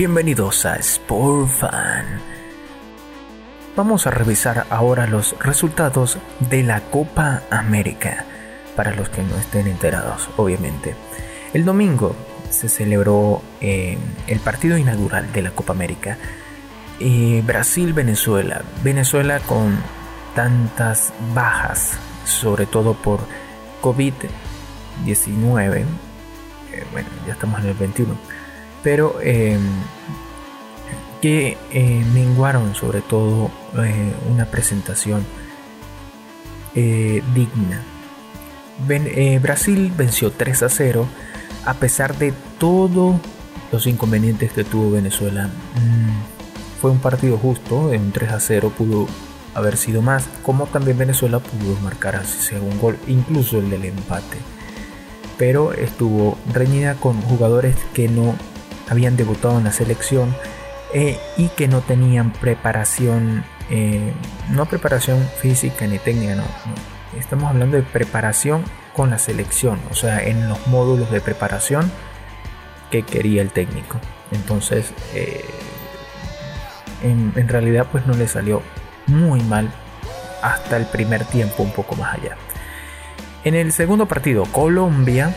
Bienvenidos a Sport Fan. Vamos a revisar ahora los resultados de la Copa América, para los que no estén enterados, obviamente. El domingo se celebró eh, el partido inaugural de la Copa América. Eh, Brasil-Venezuela. Venezuela con tantas bajas, sobre todo por COVID-19. Eh, bueno, ya estamos en el 21 pero em, que eh, menguaron sobre todo eh, una presentación eh, digna. Brasil venció 3 a 0 a pesar de todos los inconvenientes que tuvo Venezuela. Mm, fue un partido justo, en un 3 a 0 pudo haber sido más, como también Venezuela pudo marcar así un gol, incluso el del empate. Pero estuvo reñida con jugadores que no habían debutado en la selección eh, y que no tenían preparación, eh, no preparación física ni técnica, no, Estamos hablando de preparación con la selección, o sea, en los módulos de preparación que quería el técnico. Entonces, eh, en, en realidad, pues no le salió muy mal hasta el primer tiempo, un poco más allá. En el segundo partido, Colombia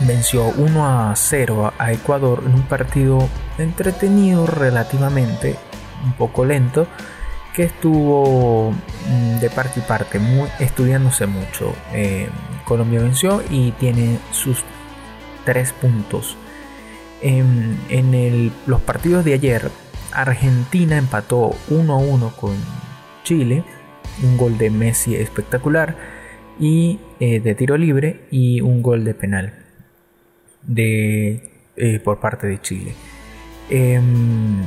venció 1 a 0 a Ecuador en un partido entretenido relativamente, un poco lento, que estuvo mm, de parte y parte, muy, estudiándose mucho. Eh, Colombia venció y tiene sus tres puntos. En, en los partidos de ayer, Argentina empató 1 a 1 con Chile, un gol de Messi espectacular y eh, de tiro libre y un gol de penal de, eh, por parte de Chile. Em,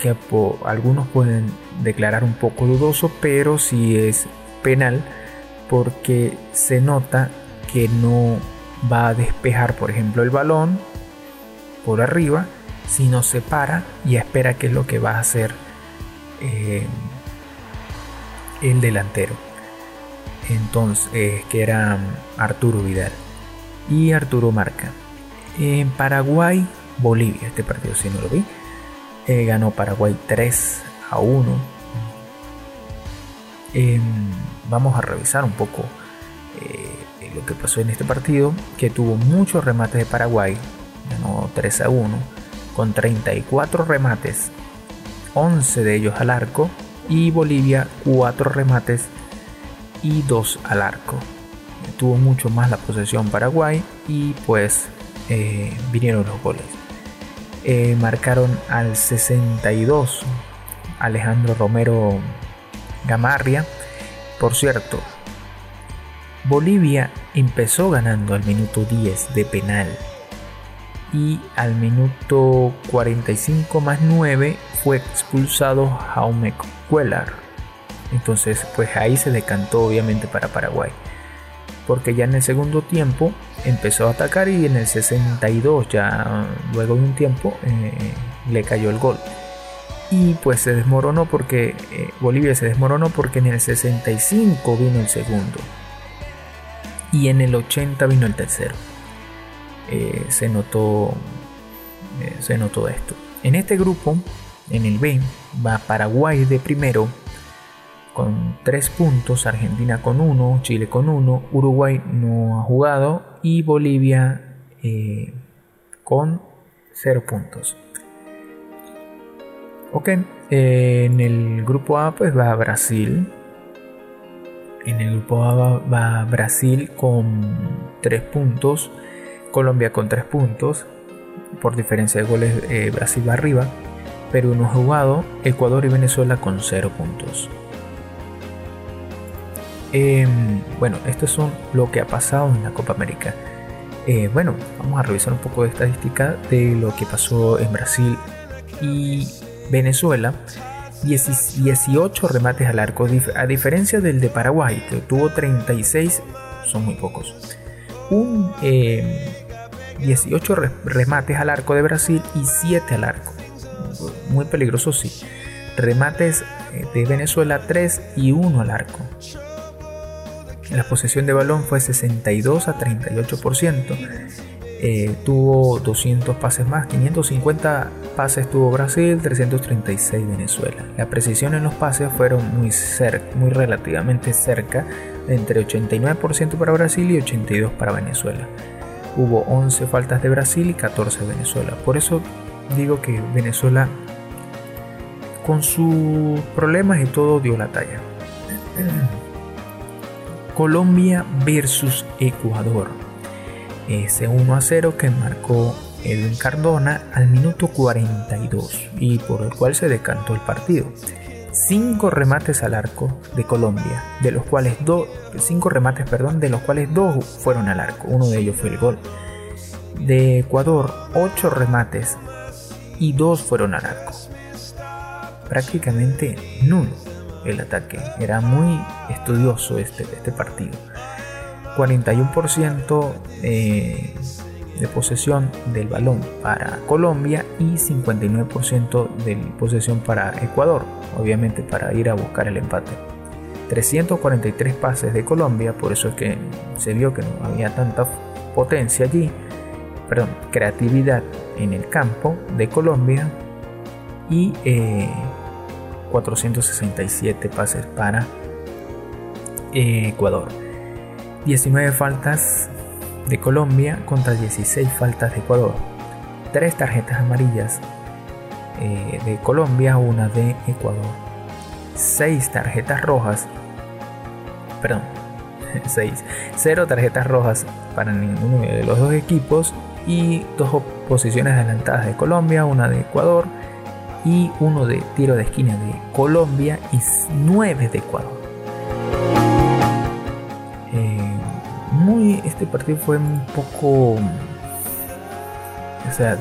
que algunos pueden declarar un poco dudoso, pero si es penal porque se nota que no va a despejar, por ejemplo, el balón por arriba, sino se para y espera que es lo que va a hacer em, el delantero. Entonces, que era Arturo Vidal. Y Arturo marca. En Paraguay, Bolivia, este partido si no lo vi. Eh, ganó Paraguay 3 a 1. Em, vamos a revisar un poco eh, lo que pasó en este partido, que tuvo muchos remates de Paraguay, ganó 3 a 1, con 34 remates, 11 de ellos al arco, y Bolivia 4 remates y 2 al arco. Tuvo mucho más la posesión Paraguay y pues eh, vinieron los goles. Eh, marcaron al 62 Alejandro Romero Gamarria. Por cierto, Bolivia empezó ganando al minuto 10 de penal y al minuto 45 más 9 fue expulsado Jaume Cuellar. Entonces, pues ahí se decantó obviamente para Paraguay porque ya en el segundo tiempo empezó a atacar y en el 62 ya luego de un tiempo eh, le cayó el gol. Y pues se desmoronó porque eh, Bolivia se desmoronó porque en el 65 vino el segundo. Y en el 80 vino el tercero. Eh, se notó se notó esto. En este grupo en el B va Paraguay de primero con 3 puntos, Argentina con 1, Chile con 1, Uruguay no ha jugado y Bolivia eh, con 0 puntos. Ok, en el grupo A pues va Brasil. En el grupo A va, Brasil con 3 puntos, Colombia con 3 puntos. Por diferencia de goles eh, Brasil va arriba. Perú no ha jugado, Ecuador y Venezuela con 0 puntos. Em, bueno, esto es lo que ha pasado en la Copa América. Eh, bueno, vamos a revisar un poco de estadística de lo que pasó en Brasil y Venezuela. 18 remates al arco, a diferencia del de Paraguay, que tuvo 36, son muy pocos. Un 18 em, remates al arco de Brasil y 7 al arco. Muy peligroso, sí. Remates eh, de Venezuela 3 y 1 al arco. La posesión de balón fue 62 a 38%. eh, tuvo 200 pases más, 550 pases tuvo Brasil, 336 Venezuela. La precisión en los pases fueron muy, cerca, muy relativamente cerca, entre 89% para Brasil y 82% para Venezuela. Hubo 11 faltas de Brasil y 14 de Venezuela. Por eso digo que Venezuela con sus problemas y todo dio la talla. Colombia versus Ecuador ese 1 a 0 que marcó Edwin Cardona al minuto 42 y por el cual se decantó el partido. Cinco remates al arco de Colombia, de los cuales dos, cinco remates, perdón, de los cuales dos fueron al arco, uno de ellos fue el gol. De Ecuador, ocho remates y dos fueron al arco. Prácticamente nulo el ataque, era muy estudioso este, este partido. 41% eh, de posesión del balón para Colombia y 59% de posesión para Ecuador, obviamente para ir a buscar el empate. 343 pases de Colombia, por eso es que se vio que no había tanta potencia allí, perdón, creatividad en el campo de Colombia y 467 eh, pases para eh, Ecuador. 19 faltas de Colombia contra 16 faltas de Ecuador. 3 tarjetas amarillas eh, de Colombia, una de Ecuador. 6 tarjetas rojas. Perdón, 6. 0 tarjetas rojas para ninguno de los dos equipos y dos posiciones adelantadas de Colombia, una de Ecuador y uno de tiro de esquina de Colombia y 9 de Ecuador. este partido fue un poco, o sea,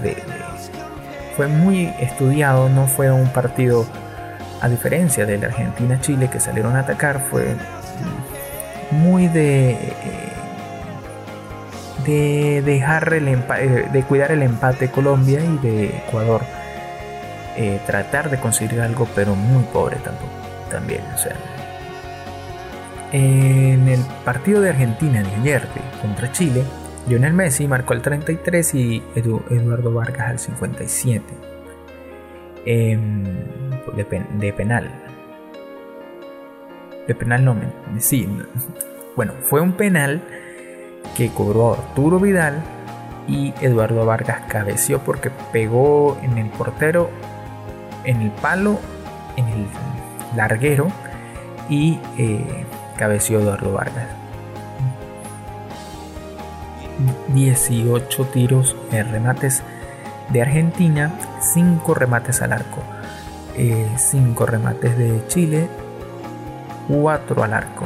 fue muy estudiado, no fue un partido, a diferencia de la Argentina-Chile que salieron a atacar, fue muy de, de dejar el empate, de cuidar el empate Colombia y de Ecuador. Eh, tratar de conseguir algo, pero muy pobre tampoco, también, o sea, en el partido de Argentina de ayer contra Chile, Lionel Messi marcó el 33 y Eduardo Vargas al 57 em, de, penal. De penal no, sí. Bueno, fue un penal que cobró Arturo Vidal y Eduardo Vargas cabeció porque pegó en el portero, en el palo, en el larguero y eh, cabeció Eduardo Vargas. 18 tiros en remates de Argentina, 5 remates al arco, 5 eh, remates de Chile, 4 al arco,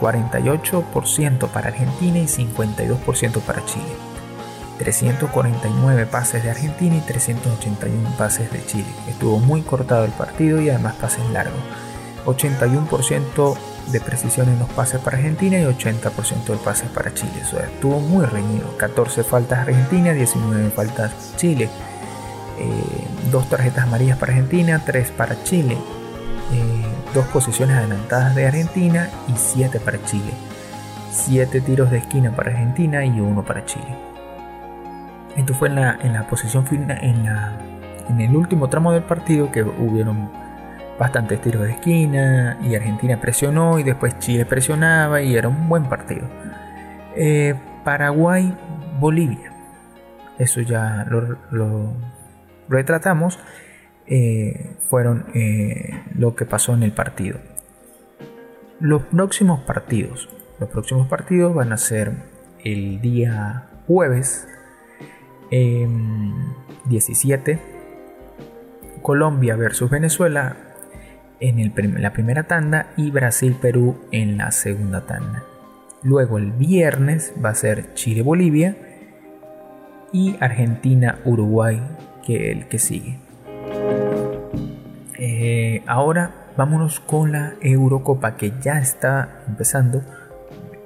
48% para Argentina y 52% para Chile. 349 pases de Argentina y 381 pases de Chile. Estuvo muy cortado el partido y además pases largos. 81% de precisión en los pases para Argentina y 80% de pases para Chile. O sea, estuvo muy reñido. 14 faltas Argentina, 19 faltas Chile. Eh, dos tarjetas amarillas para Argentina, 3 para Chile. Eh, dos posiciones adelantadas de Argentina y 7 para Chile. 7 tiros de esquina para Argentina y 1 para Chile. Esto fue en la, en la posición final, en, la, en el último tramo del partido que hubieron bastantes tiros de esquina y Argentina presionó y después Chile presionaba y era un buen partido. Eh, Paraguay, Bolivia. Eso ya lo, retratamos. Eh, fueron eh, lo que pasó en el partido. Los próximos partidos. Los próximos partidos van a ser el día jueves 17. Em, Colombia versus Venezuela en la primera tanda y Brasil-Perú en la segunda tanda. Luego el viernes va a ser Chile-Bolivia y Argentina-Uruguay, que el que sigue. Eh, ahora vámonos con la Eurocopa que ya está empezando.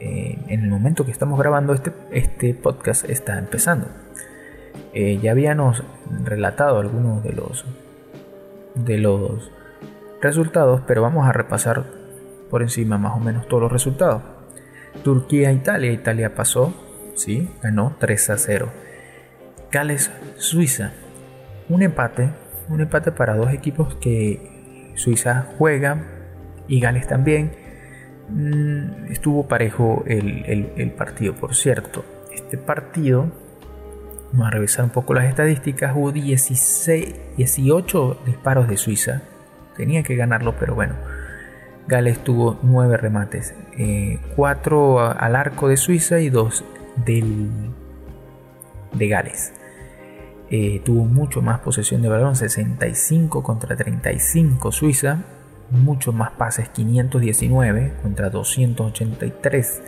Eh, en el momento que estamos grabando este, este podcast está empezando. Eh, ya habíamos relatado algunos de los de los resultados, pero vamos a repasar por encima más o menos todos los resultados. Turquía-Italia, Italia pasó, sí, ganó 3 a 0. Gales-Suiza. Un empate, un empate para dos equipos que Suiza juega y Gales también. Mm, estuvo parejo el, partido, por cierto. Este partido, vamos a revisar un poco las estadísticas, hubo 16, 18 disparos de Suiza. Tenía que ganarlo, pero bueno. Gales tuvo 9 remates, 4 eh, al arco de Suiza y 2 del, de Gales. Eh, tuvo mucho más posesión de balón, 65 contra 35 Suiza, mucho más pases, 519 contra 283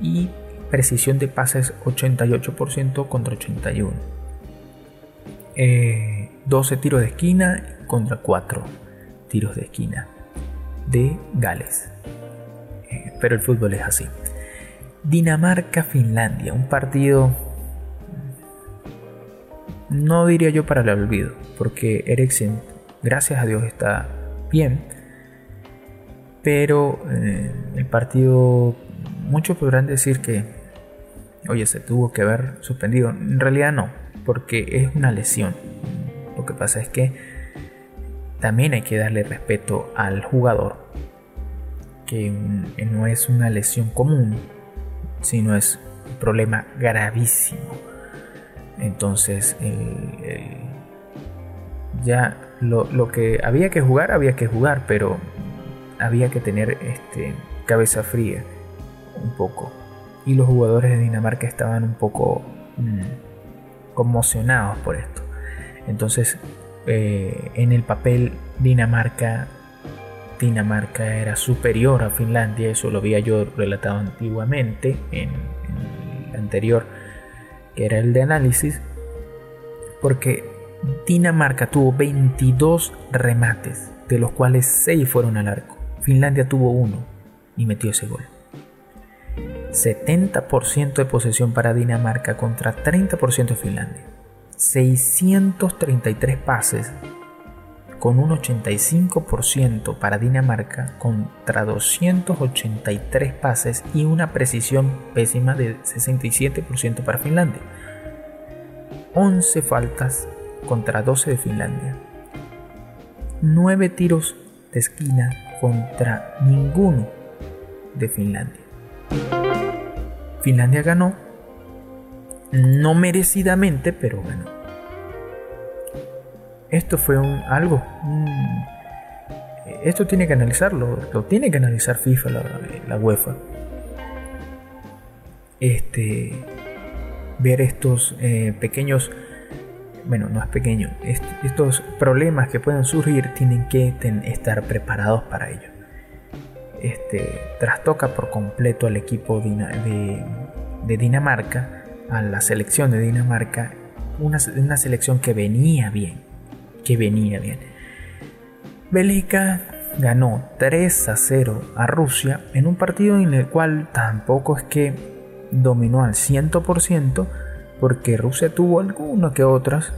y precisión de pases 88% contra 81. 12 eh, tiros de esquina contra 4 tiros de esquina de Gales. Eh, pero el fútbol es así. Dinamarca-Finlandia, un partido no diría yo para el olvido, porque Eriksen, gracias a Dios, está bien, pero eh, el partido, muchos podrán decir que, oye, se tuvo que haber suspendido. En realidad no, porque es una lesión. Lo que pasa es que también hay que darle respeto al jugador, que no es una lesión común, sino es un problema gravísimo. Entonces, ya lo, que había que jugar, había que jugar, pero había que tener este, cabeza fría un poco. Y los jugadores de Dinamarca estaban un poco mm, conmocionados por esto. Entonces, eh, en el papel, Dinamarca Dinamarca era superior a Finlandia, eso lo había yo relatado antiguamente en, el anterior, que era el de análisis, porque Dinamarca tuvo 22 remates, de los cuales 6 fueron al arco. Finlandia tuvo uno y metió ese gol. 70% de posesión para Dinamarca contra 30% de Finlandia. 633 pases con un 85% para Dinamarca contra 283 pases y una precisión pésima de 67% para Finlandia. 11 faltas contra 12 de Finlandia. 9 tiros de esquina contra ninguno de Finlandia. Finlandia ganó, no merecidamente, pero bueno, esto fue un, algo. esto tiene que analizarlo, lo tiene que analizar FIFA, la, UEFA. Este, ver estos eh, pequeños, bueno, no es pequeño, estos problemas que pueden surgir tienen que estar preparados para ello. Este, trastoca por completo al equipo de, Dinamarca, a la selección de Dinamarca, una, una selección que venía bien que venía bien. Bélgica ganó 3 a 0 a Rusia en un partido en el cual tampoco es que dominó al 100% porque Rusia tuvo algunas que otras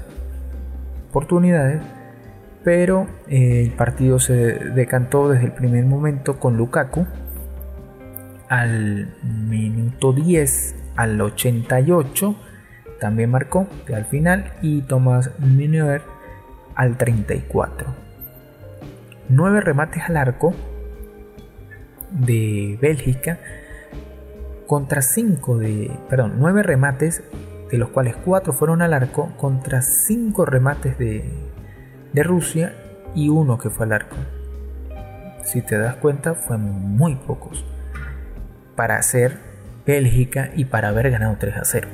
oportunidades, pero eh, el partido se decantó desde el primer momento con Lukaku al minuto 10 al 88 también marcó al final y Thomas Müller al 34. 9 remates al arco de Bélgica contra 5 de, perdón, 9 remates de los cuales 4 fueron al arco contra 5 remates de, de Rusia y uno que fue al arco. Si te das cuenta, fueron muy pocos para hacer Bélgica y para haber ganado 3 a 0.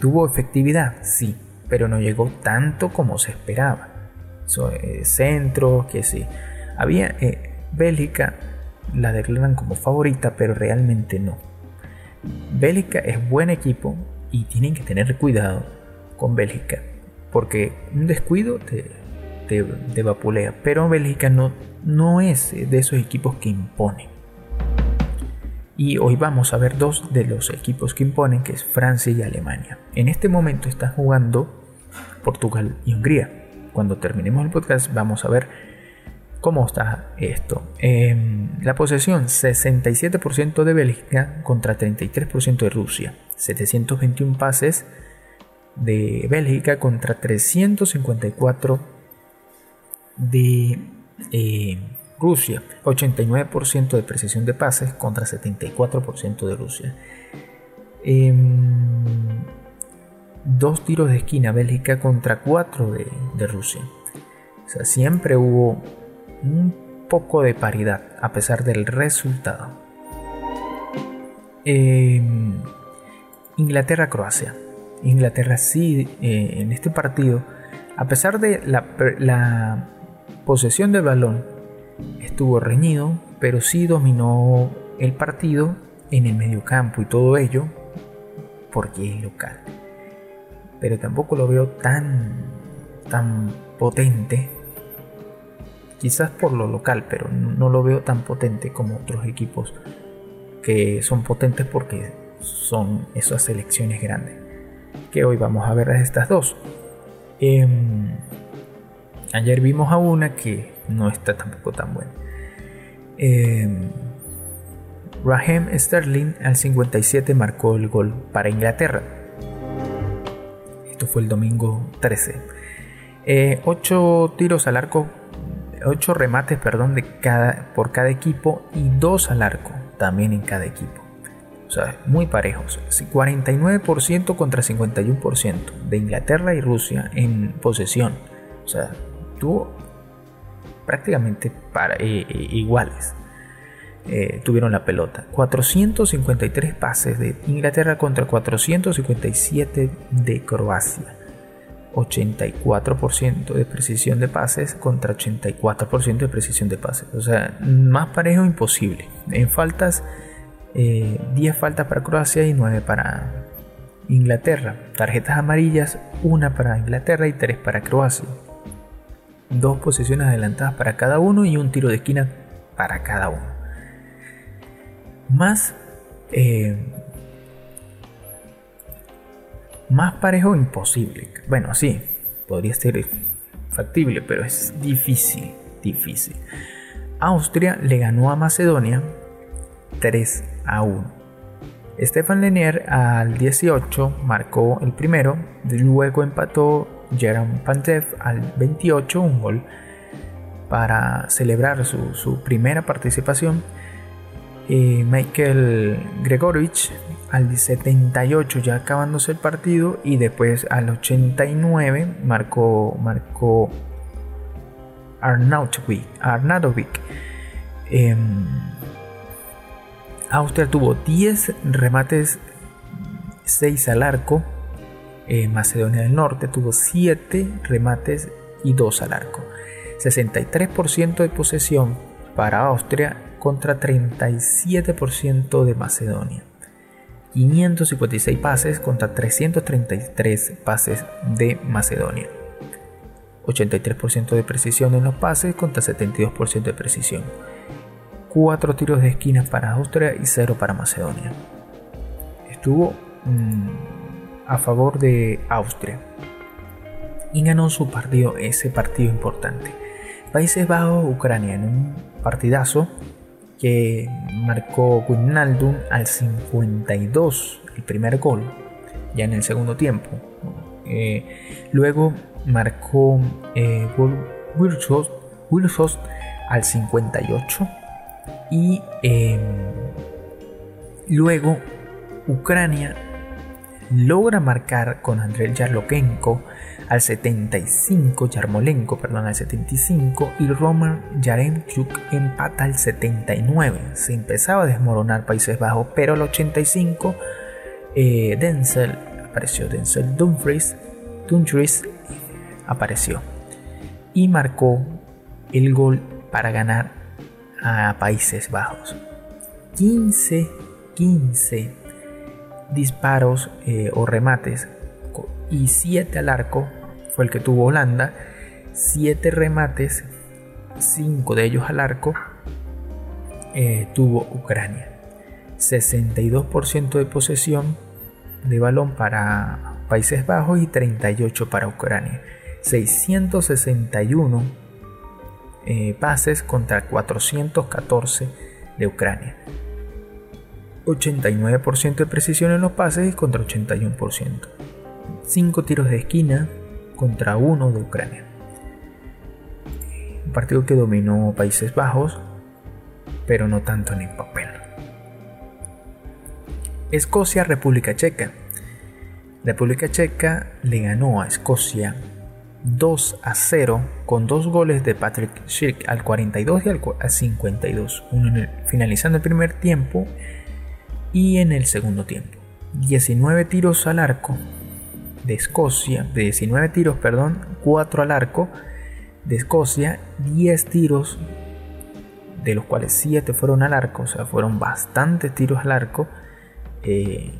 ¿Tuvo efectividad? Sí, pero no llegó tanto como se esperaba. Eh, centro, que sí. Había eh, Bélgica la declaran como favorita, pero realmente no. Bélgica es buen equipo y tienen que tener cuidado con Bélgica, porque un descuido te, te, vapulea. Pero Bélgica no, no es de esos equipos que imponen. Y hoy vamos a ver dos de los equipos que imponen, que es Francia y Alemania. En este momento están jugando Portugal y Hungría. Cuando terminemos el podcast vamos a ver cómo está esto. Em, la posesión 67% de Bélgica contra 33% de Rusia. 721 pases de Bélgica contra 354 de eh, Rusia. 89% de precisión de pases contra 74% de Rusia. Em, dos tiros de esquina Bélgica contra 4 de, Rusia. O sea, siempre hubo un poco de paridad a pesar del resultado. Em, Inglaterra-Croacia. Inglaterra sí, eh, en este partido, a pesar de la, posesión del balón, estuvo reñido, pero sí dominó el partido en el medio campo y todo ello porque es local. Pero tampoco lo veo tan, tan potente. Quizás por lo local, pero no lo veo tan potente como otros equipos que son potentes porque son esas selecciones grandes que hoy vamos a ver estas dos. Em, ayer vimos a una que no está tampoco tan buena. Eh, Raheem Sterling al 57 marcó el gol para Inglaterra. Esto fue el domingo 13. 8 eh, tiros al arco, 8 remates perdón, de cada, por cada equipo y 2 al arco también en cada equipo. O sea, muy parejos. 49% contra 51% de Inglaterra y Rusia en posesión. O sea, tuvo prácticamente eh, eh, iguales. Eh, tuvieron la pelota. 453 pases de Inglaterra contra 457 de Croacia. 84% de precisión de pases contra 84% de precisión de pases. O sea, más parejo imposible. En faltas 10 eh, faltas para Croacia y 9 para Inglaterra. Tarjetas amarillas, una para Inglaterra y 3 para Croacia. Dos posiciones adelantadas para cada uno y un tiro de esquina para cada uno. Más, eh, más parejo imposible. Bueno, sí, podría ser factible, pero es difícil, difícil. Austria le ganó a Macedonia 3 a 1. Stefan Lenier al 18 marcó el primero, luego empató Jerome Pantev al 28 un gol para celebrar su, primera participación. Eh, Michael Gregorich al 78 ya acabándose el partido y después al 89 marcó, marcó Arnautovic. Arnautovic. Em, Austria tuvo 10 remates, 6 al arco. Eh, Macedonia del Norte tuvo 7 remates y 2 al arco. 63% de posesión para Austria contra 37% de Macedonia. 556 pases contra 333 pases de Macedonia. 83% de precisión en los pases contra 72% de precisión. 4 tiros de esquina para Austria y 0 para Macedonia. Estuvo mm, a favor de Austria y ganó su partido, ese partido importante. Países Bajos, Ucrania, en un partidazo que marcó Wijnaldum al 52, el primer gol, ya en el segundo tiempo. Eh, luego marcó eh, al 58 y em, luego Ucrania logra marcar con Andrei Yarlokenko al 75, Yarmolenko, perdón, al 75 y Roman Yaremchuk empata al 79. Se empezaba a desmoronar Países Bajos, pero al 85 eh, Denzel apareció, Denzel Dumfries, Dumfries apareció y marcó el gol para ganar a Países Bajos. 15, 15 disparos eh, o remates y 7 al arco fue el que tuvo Holanda. 7 remates, 5 de ellos al arco eh, tuvo Ucrania. 62% de posesión de balón para Países Bajos y 38 para Ucrania. 661 eh, pases contra 414 de Ucrania. 89% de precisión en los pases contra 81%. 5 tiros de esquina contra 1 de Ucrania. Un partido que dominó Países Bajos, pero no tanto en el papel. Escocia, República Checa. República Checa le ganó a Escocia 2 a 0 con dos goles de Patrick Schick al 42 y al 52, uno finalizando el primer tiempo y en el segundo tiempo. 19 tiros al arco de Escocia, de 19 tiros, perdón, 4 al arco de Escocia, 10 tiros de los cuales 7 fueron al arco, o sea, fueron bastantes tiros al arco. Eh,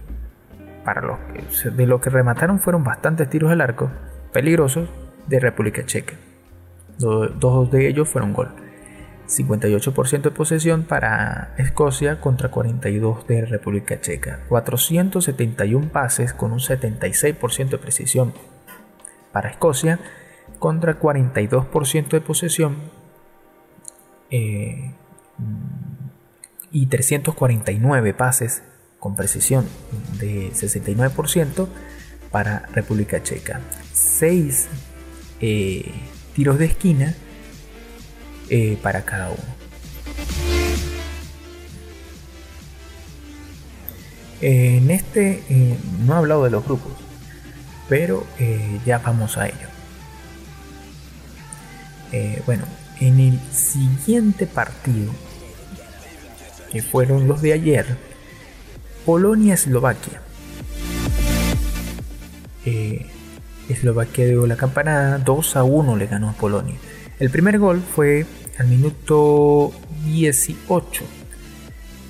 para los que, de lo que remataron fueron bastantes tiros al arco, peligrosos, de República Checa. Dos de ellos fueron gol. 58% de posesión para Escocia contra 42% de República Checa. 471 pases con un 76% de precisión para Escocia contra 42% de posesión eh, y 349 pases con precisión de 69% para República Checa. 6 eh, tiros de esquina eh, para cada uno. En este eh, no he hablado de los grupos, pero ya vamos a ello. bueno, en el siguiente partido, que fueron los de ayer, Polonia-Eslovaquia. Eslovaquia dio la campanada, 2 a 1 le ganó a Polonia. El primer gol fue al minuto 18.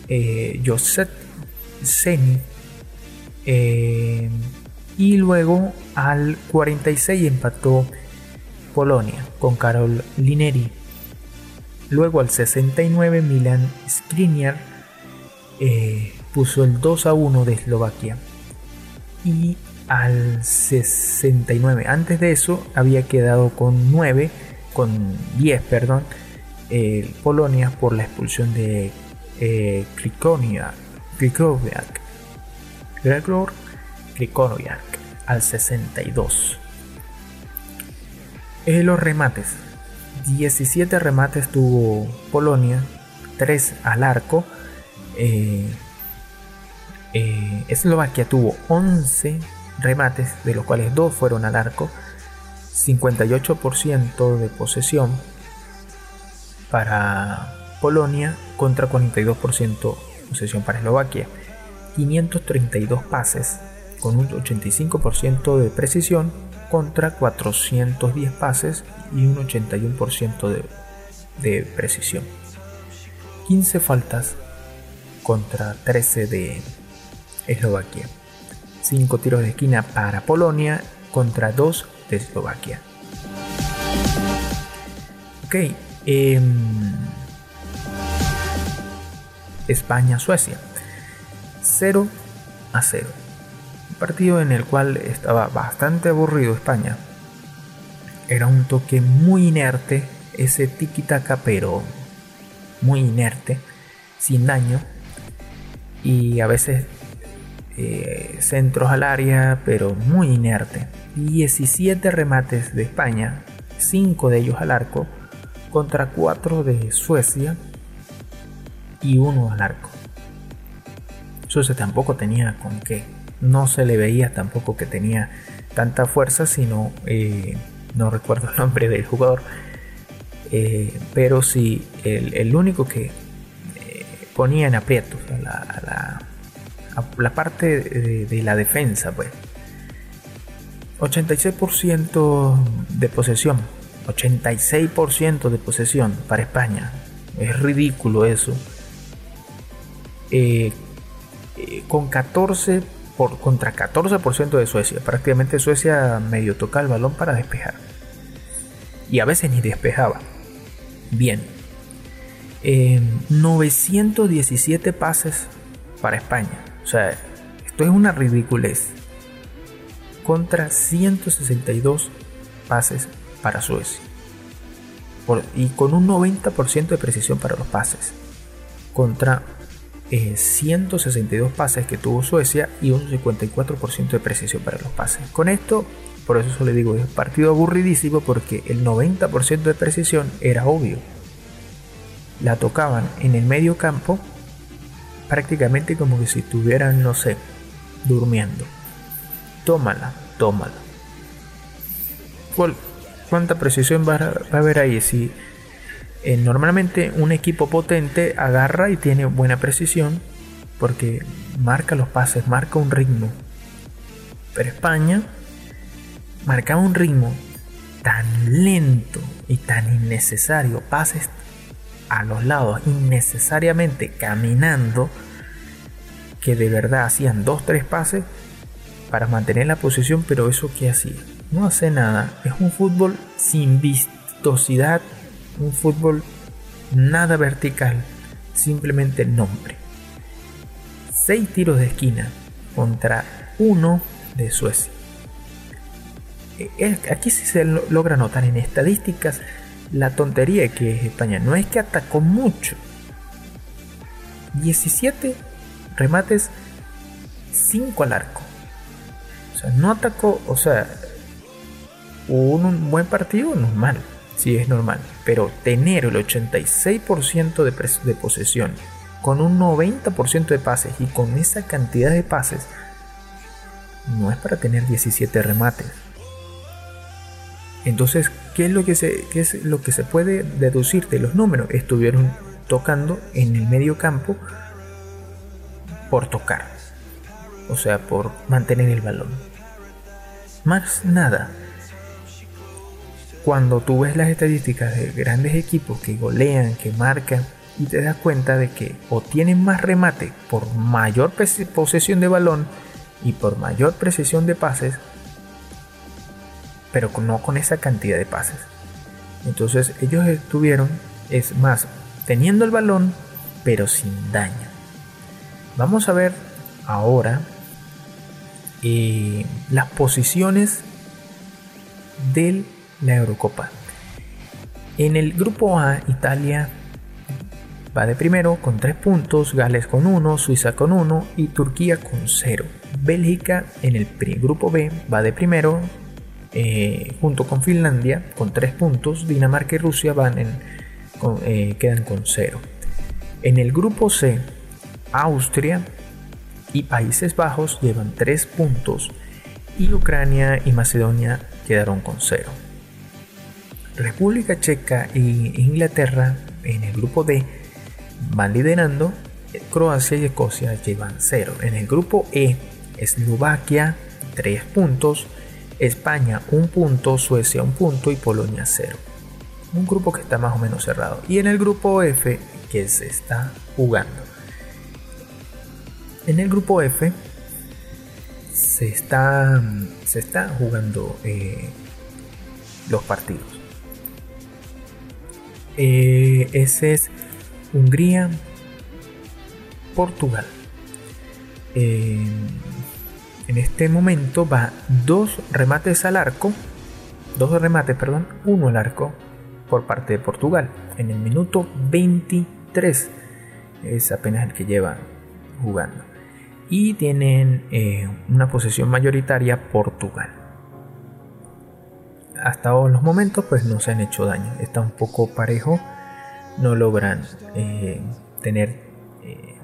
Eh, Josep Seni. Eh, y luego al 46 empató Polonia con Karol Lineri. Luego al 69 Milan Skriniar eh, puso el 2 a 1 de Eslovaquia. Y al 69. Antes de eso había quedado con 9, con 10, perdón, Polonia por la expulsión de eh, Krikowiak, Gregor Krikowiak al 62. Eh, los remates. 17 remates tuvo Polonia, 3 al arco. Eh, eh, Eslovaquia tuvo 11 remates, de los cuales dos fueron al arco, 58% de posesión para Polonia contra 42% posesión para Eslovaquia, 532 pases con un 85% de precisión contra 410 pases y un 81% de, de precisión. 15 faltas contra 13 de Eslovaquia. 5 tiros de esquina para Polonia contra 2 de Eslovaquia. Ok. Em, España-Suecia. 0 a 0. Un partido en el cual estaba bastante aburrido España. Era un toque muy inerte, ese tiki-taka, pero muy inerte, sin daño. Y a veces eh, centros al área, pero muy inerte. 17 remates de España, 5 de ellos al arco, contra 4 de Suecia y 1 al arco. Suecia tampoco tenía con qué. No se le veía tampoco que tenía tanta fuerza, sino eh, no recuerdo el nombre del jugador. Eh, pero sí, el, único que ponía en aprietos a la, la parte de, la defensa, pues. 86% de posesión. 86% de posesión para España. Es ridículo eso. Eh, eh, con 14 por, contra 14% de Suecia. Prácticamente Suecia medio toca el balón para despejar. Y a veces ni despejaba. Bien. 917 eh, pases para España. O sea, esto es una ridiculez. Contra 162 pases para Suecia. y con un 90% de precisión para los pases. Contra 162 pases que tuvo Suecia y un 54% de precisión para los pases. Con esto, por eso le digo, es un partido aburridísimo porque el 90% de precisión era obvio. La tocaban en el medio campo prácticamente como que si estuvieran, no sé, durmiendo. Tómala, tómala. ¿Cuánta precisión va a haber ahí? Si eh, normalmente un equipo potente agarra y tiene buena precisión porque marca los pases, marca un ritmo. Pero España marcaba un ritmo tan lento y tan innecesario, pases a los lados innecesariamente caminando, que de verdad hacían dos, tres pases para mantener la posición, pero eso que hacía, no hace nada, es un fútbol sin vistosidad un fútbol nada vertical, simplemente el nombre. Seis tiros de esquina contra uno de Suecia. E, aquí sí se logra notar en estadísticas la tontería que es España. No es que atacó mucho. 17 remates, 5 al arco. O sea, no atacó, o sea, un buen partido normal sí es normal, pero tener el 86% de, de posesión con un 90% de pases y con esa cantidad de pases no es para tener 17 remates. Entonces, ¿qué es lo que se, qué es lo que se puede deducir de los números? Estuvieron tocando en el medio campo por tocar, o sea, por mantener el balón. Más nada cuando tú ves las estadísticas de grandes equipos que golean, que marcan, y te das cuenta de que o tienen más remate por mayor posesión de balón y por mayor precisión de pases, pero no con esa cantidad de pases. Entonces ellos estuvieron, es más, teniendo el balón, pero sin daño. Vamos a ver ahora eh, las posiciones del la Eurocopa. En el grupo A, Italia va de primero con 3 puntos, Gales con 1, Suiza con 1 y Turquía con 0. Bélgica en el grupo B va de primero eh, junto con Finlandia con 3 puntos, Dinamarca y Rusia van en, eh, quedan con 0. En el grupo C, Austria y Países Bajos llevan 3 puntos y Ucrania y Macedonia quedaron con 0. República Checa e Inglaterra en el grupo D van liderando. Croacia y Escocia llevan 0. En el grupo E, Eslovaquia 3 puntos, España 1 punto, Suecia 1 punto y Polonia 0. Un grupo que está más o menos cerrado. Y en el grupo F, que se está jugando. En el grupo F se está, se está jugando eh, los partidos. Eh, ese es Hungría, Portugal. Eh, en este momento va dos remates al arco, dos remates, perdón, uno al arco por parte de Portugal. En el minuto 23 es apenas el que lleva jugando. Y tienen eh, una posesión mayoritaria Portugal hasta los momentos pues no se han hecho daño. Está un poco parejo. No logran eh, tener eh,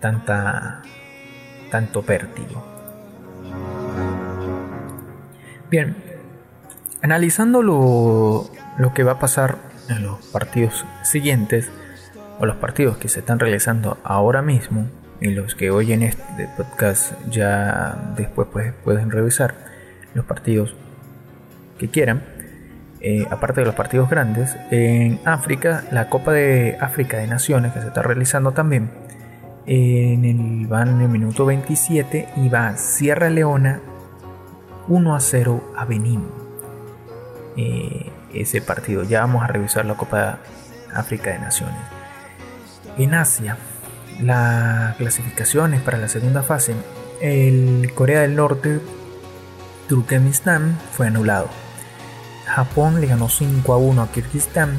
tanta tanto vértigo. Bien, analizando lo, lo que va a pasar en los partidos siguientes o los partidos que se están realizando ahora mismo y los que hoy en este podcast ya después pues, pueden revisar los partidos que quieran, eh, aparte de los partidos grandes, en África, la Copa de África de Naciones que se está realizando también, en el, van en el minuto 27 y va Sierra Leona 1 a 0 a Benín. Eh, ese partido, ya vamos a revisar la Copa África de Naciones. En Asia, las clasificaciones para la segunda fase, el Corea del Norte, Turkmenistán fue anulado Japón le ganó 5 a 1 a Kirguistán,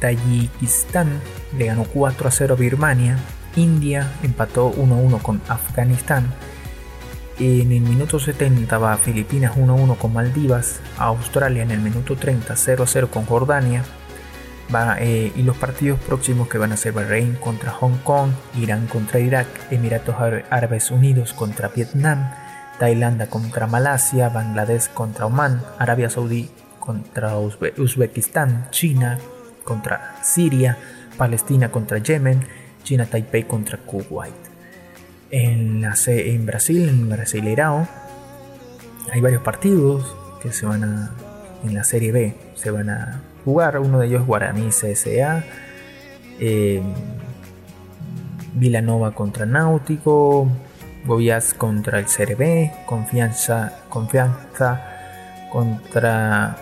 Tayikistán le ganó 4 a 0 a Birmania, India empató 1-1 con Afganistán. En el minuto 70 va Filipinas 1-1 con Maldivas. Australia en el minuto 30 0-0 con Jordania. Eh, y los partidos próximos que van a ser Bahrein contra Hong Kong, Irán contra Irak, Emiratos Árabes Unidos contra Vietnam, Tailandia contra Malasia, Bangladesh contra Oman, Arabia Saudí contra Uzbekistán, China contra Siria, Palestina contra Yemen, China Taipei contra Kuwait. En, Brasil, en Brasileirao, hay varios partidos que se van a, en la Serie B, se van a jugar. Uno de ellos Guaraní CSA. Eh, Vilanova contra Náutico. Goiás contra el CRB. Confianza, confianza contra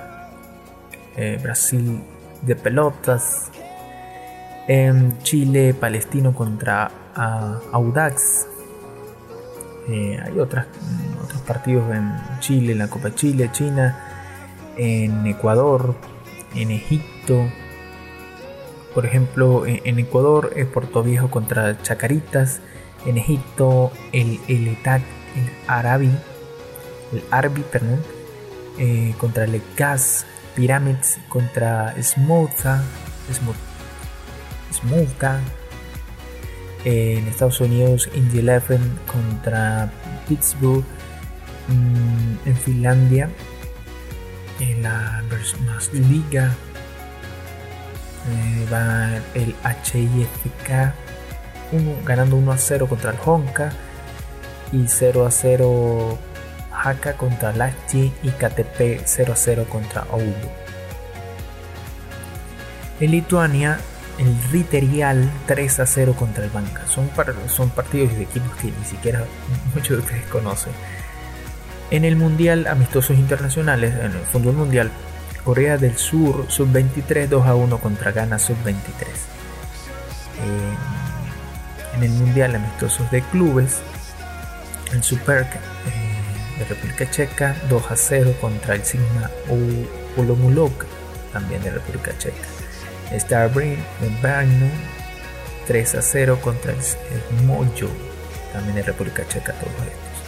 eh, Brasil de Pelotas. En Chile, Palestino contra Audax. Eh, hay otras, otros partidos en Chile, en la Copa Chile, China, en Ecuador, en Egipto. Por ejemplo, en, Ecuador es Puerto Viejo contra Chacaritas. En Egipto el el el Arabi, el Arbi, perdón, eh, contra el Gas, Pyramids contra Smolta, Smolta. En Estados Unidos, Indy Eleven contra Pittsburgh. Mm, en Finlandia, en la liga eh, va el HIFK ganando 1 a 0 contra el Honka y 0 a 0 Haka contra Lachi y KTP 0 a 0 contra Oulu. En Lituania, el Riterial 3 a 0 contra el Banca. Son, son partidos de equipos que ni siquiera muchos de ustedes conocen. En el Mundial Amistosos Internacionales, en el fútbol mundial, Corea del Sur sub-23 2 a 1 contra Ghana sub-23. en el Mundial Amistosos de Clubes, el Super eh, de República Checa 2 a 0 contra el Sigma Ulomulok, también de República Checa. Starbreed de Brno 3 a 0 contra el, el Mojo, también de República Checa, todos estos.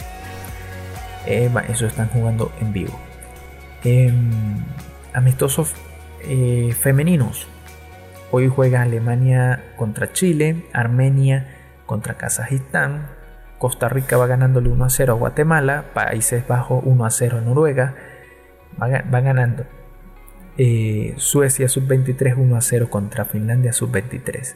Eh, eso están jugando en vivo. Em, amistosos eh, femeninos. Hoy juega Alemania contra Chile, Armenia contra Kazajistán, Costa Rica va ganándole 1 a 0 a Guatemala, Países Bajos 1 a 0 a Noruega, va, ganando. Eh, Suecia sub-23 1 a 0 contra Finlandia sub-23.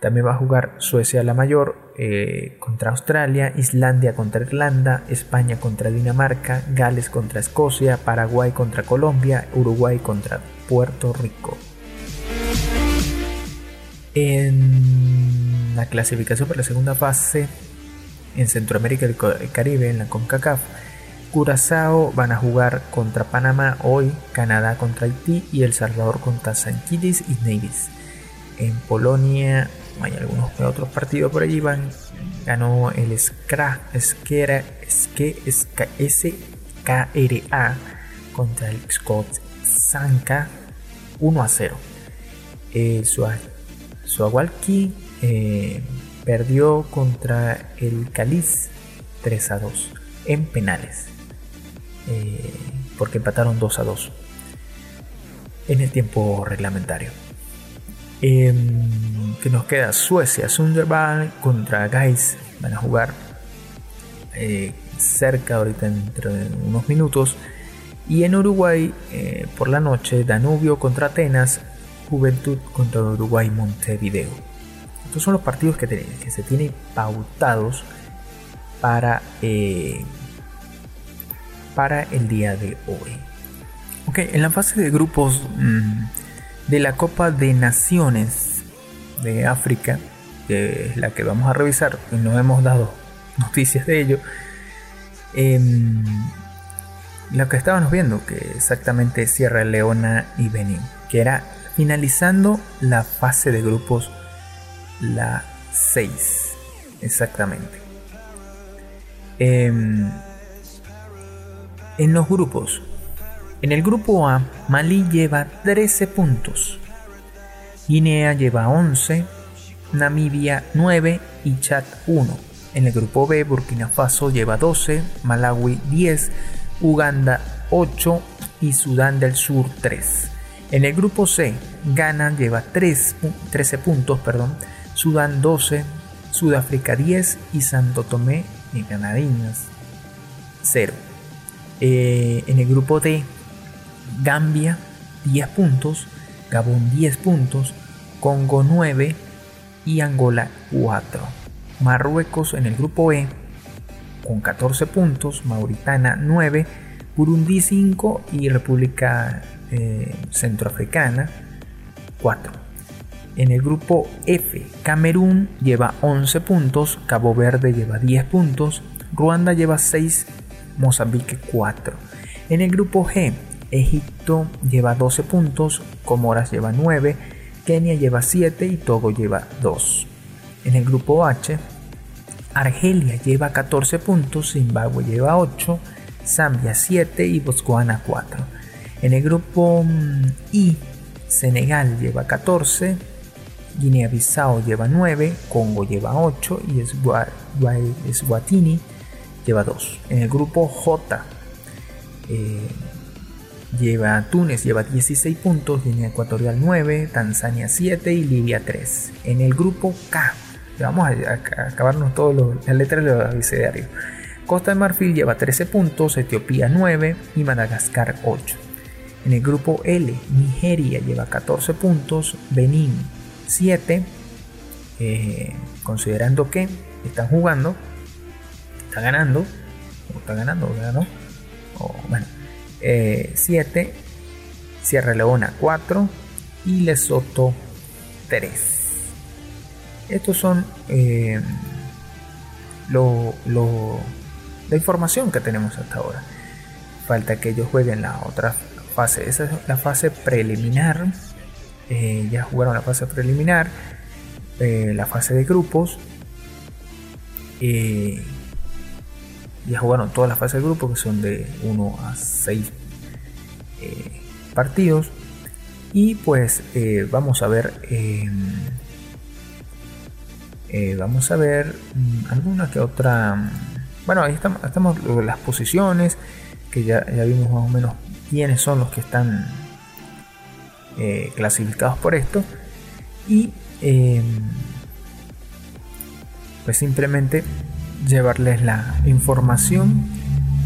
También va a jugar Suecia la mayor eh, contra Australia, Islandia contra Irlanda, España contra Dinamarca, Gales contra Escocia, Paraguay contra Colombia, Uruguay contra Puerto Rico. En la clasificación para la segunda fase en Centroamérica y el Caribe, en la CONCACAF, Curazao van a jugar contra Panamá hoy, Canadá contra Haití y El Salvador contra San y Nevis. En Polonia hay algunos otros partidos por allí van ganó el SKRA SKRA SKRA contra el Scott Sanka 1 a 0 el eh, perdió contra el Caliz 3 a 2 en penales eh, porque empataron 2 a 2 en el tiempo reglamentario Em, que nos queda Suecia, Sunderland contra Guys. Van a jugar eh, cerca ahorita entre unos minutos. Y en Uruguay, eh, por la noche, Danubio contra Atenas, Juventud contra Uruguay Montevideo. Estos son los partidos que, se tienen pautados para, eh, para el día de hoy. Ok, en la fase de grupos mm, de la Copa de Naciones de África, que es la que vamos a revisar, y no hemos dado noticias de ello. Em, lo que estábamos viendo, que exactamente Sierra Leona y Benin, que era finalizando la fase de grupos, la 6, exactamente. Em, en los grupos en el grupo A, Malí lleva 13 puntos, Guinea lleva 11, Namibia 9 y Chad 1. En el grupo B, Burkina Faso lleva 12, Malawi 10, Uganda 8 y Sudán del Sur 3. En el grupo C, Ghana lleva 3, 13 puntos, perdón, Sudán 12, Sudáfrica 10 y Santo Tomé y Granadinas 0. Eh, en el grupo D, Gambia 10 puntos, Gabón 10 puntos, Congo 9 y Angola 4. Marruecos en el grupo E con 14 puntos, Mauritania 9, Burundi 5 y República eh, Centroafricana 4. En el grupo F, Camerún lleva 11 puntos, Cabo Verde lleva 10 puntos, Ruanda lleva 6, Mozambique 4. En el grupo G, Egipto lleva 12 puntos, Comoras lleva 9, Kenia lleva 7 y Togo lleva 2. En el grupo H, Argelia lleva 14 puntos, Zimbabue lleva 8, Zambia 7 y Botswana 4. En el grupo mm, I, Senegal lleva 14, Guinea-Bissau lleva 9, Congo lleva 8 y Eswatini lleva 2. En el grupo J, eh, lleva Túnez lleva 16 puntos, Guinea Ecuatorial 9, Tanzania 7 y Libia 3. En el grupo K, vamos a, acabarnos todas las letras del abecedario. Costa de Marfil lleva 13 puntos, Etiopía 9 y Madagascar 8. En el grupo L, Nigeria lleva 14 puntos, Benín 7, eh, considerando que están jugando, está ganando, o está ganando, ganó, o bueno, 7, eh, Sierra Leona 4 y Lesoto 3. Estos son eh, lo, la información que tenemos hasta ahora. Falta que ellos jueguen la otra fase. Esa es la fase preliminar. Eh, ya jugaron la fase preliminar. la fase de grupos. Ya jugaron todas las fases de grupo, que son de 1 a 6 eh, partidos. Y pues eh, vamos a ver. Eh, vamos a ver mm, alguna que otra. Mm, bueno, ahí estamos, estamos las posiciones. Que ya, ya vimos más o menos quiénes son los que están clasificados por esto. Y pues simplemente llevarles la información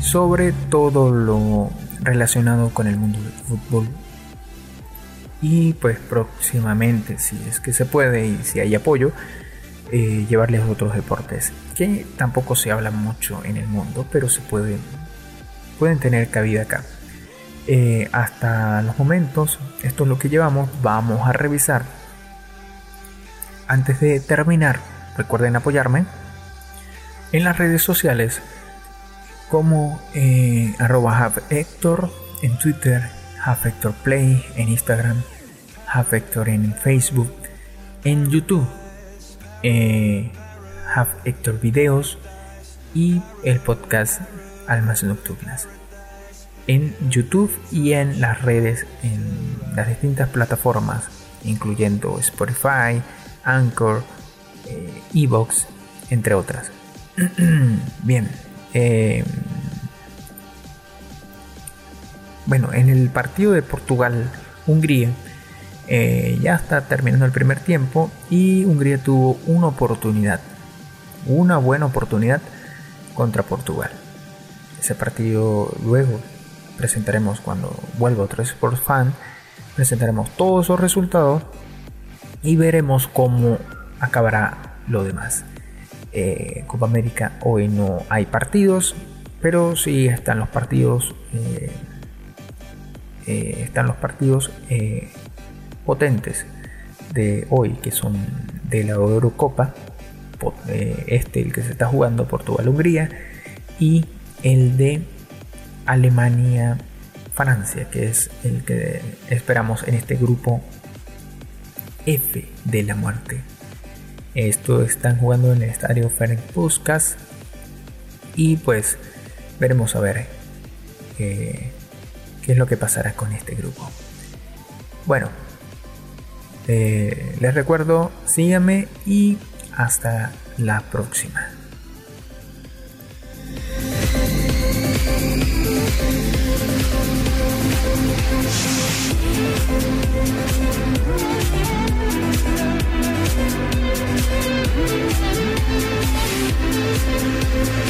sobre todo lo relacionado con el mundo del fútbol. Y pues próximamente, si es que se puede y si hay apoyo, eh, llevarles otros deportes que tampoco se habla mucho en el mundo, pero se pueden, pueden tener cabida acá. Eh, hasta los momentos, esto es lo que llevamos. Vamos a revisar. Antes de terminar, recuerden apoyarme en las redes sociales como eh, arroba Hector en Twitter, Play en Instagram, Hector en Facebook, en YouTube, eh, Hector Videos y el podcast Almas Nocturnas. En YouTube y en las redes, en las distintas plataformas, incluyendo Spotify, Anchor, eh, Evox, entre otras. Bien. Eh, bueno, en el partido de Portugal-Hungría eh, ya está terminando el primer tiempo y Hungría tuvo una oportunidad, una buena oportunidad contra Portugal. Ese partido luego presentaremos cuando vuelva otro Sports Fan, presentaremos todos los resultados y veremos cómo acabará lo demás. Eh, Copa América hoy no hay partidos, pero sí están los partidos. Eh, eh, están los partidos potentes de hoy, que son de la Eurocopa. este, el que se está jugando Portugal-Hungría, y el de Alemania-Francia, que es el que esperamos en este grupo F de la muerte. Esto están jugando en el estadio Ferenc Puskas. Y pues veremos a ver eh, qué es lo que pasará con este grupo. Bueno, eh, les recuerdo, síganme y hasta la próxima. Música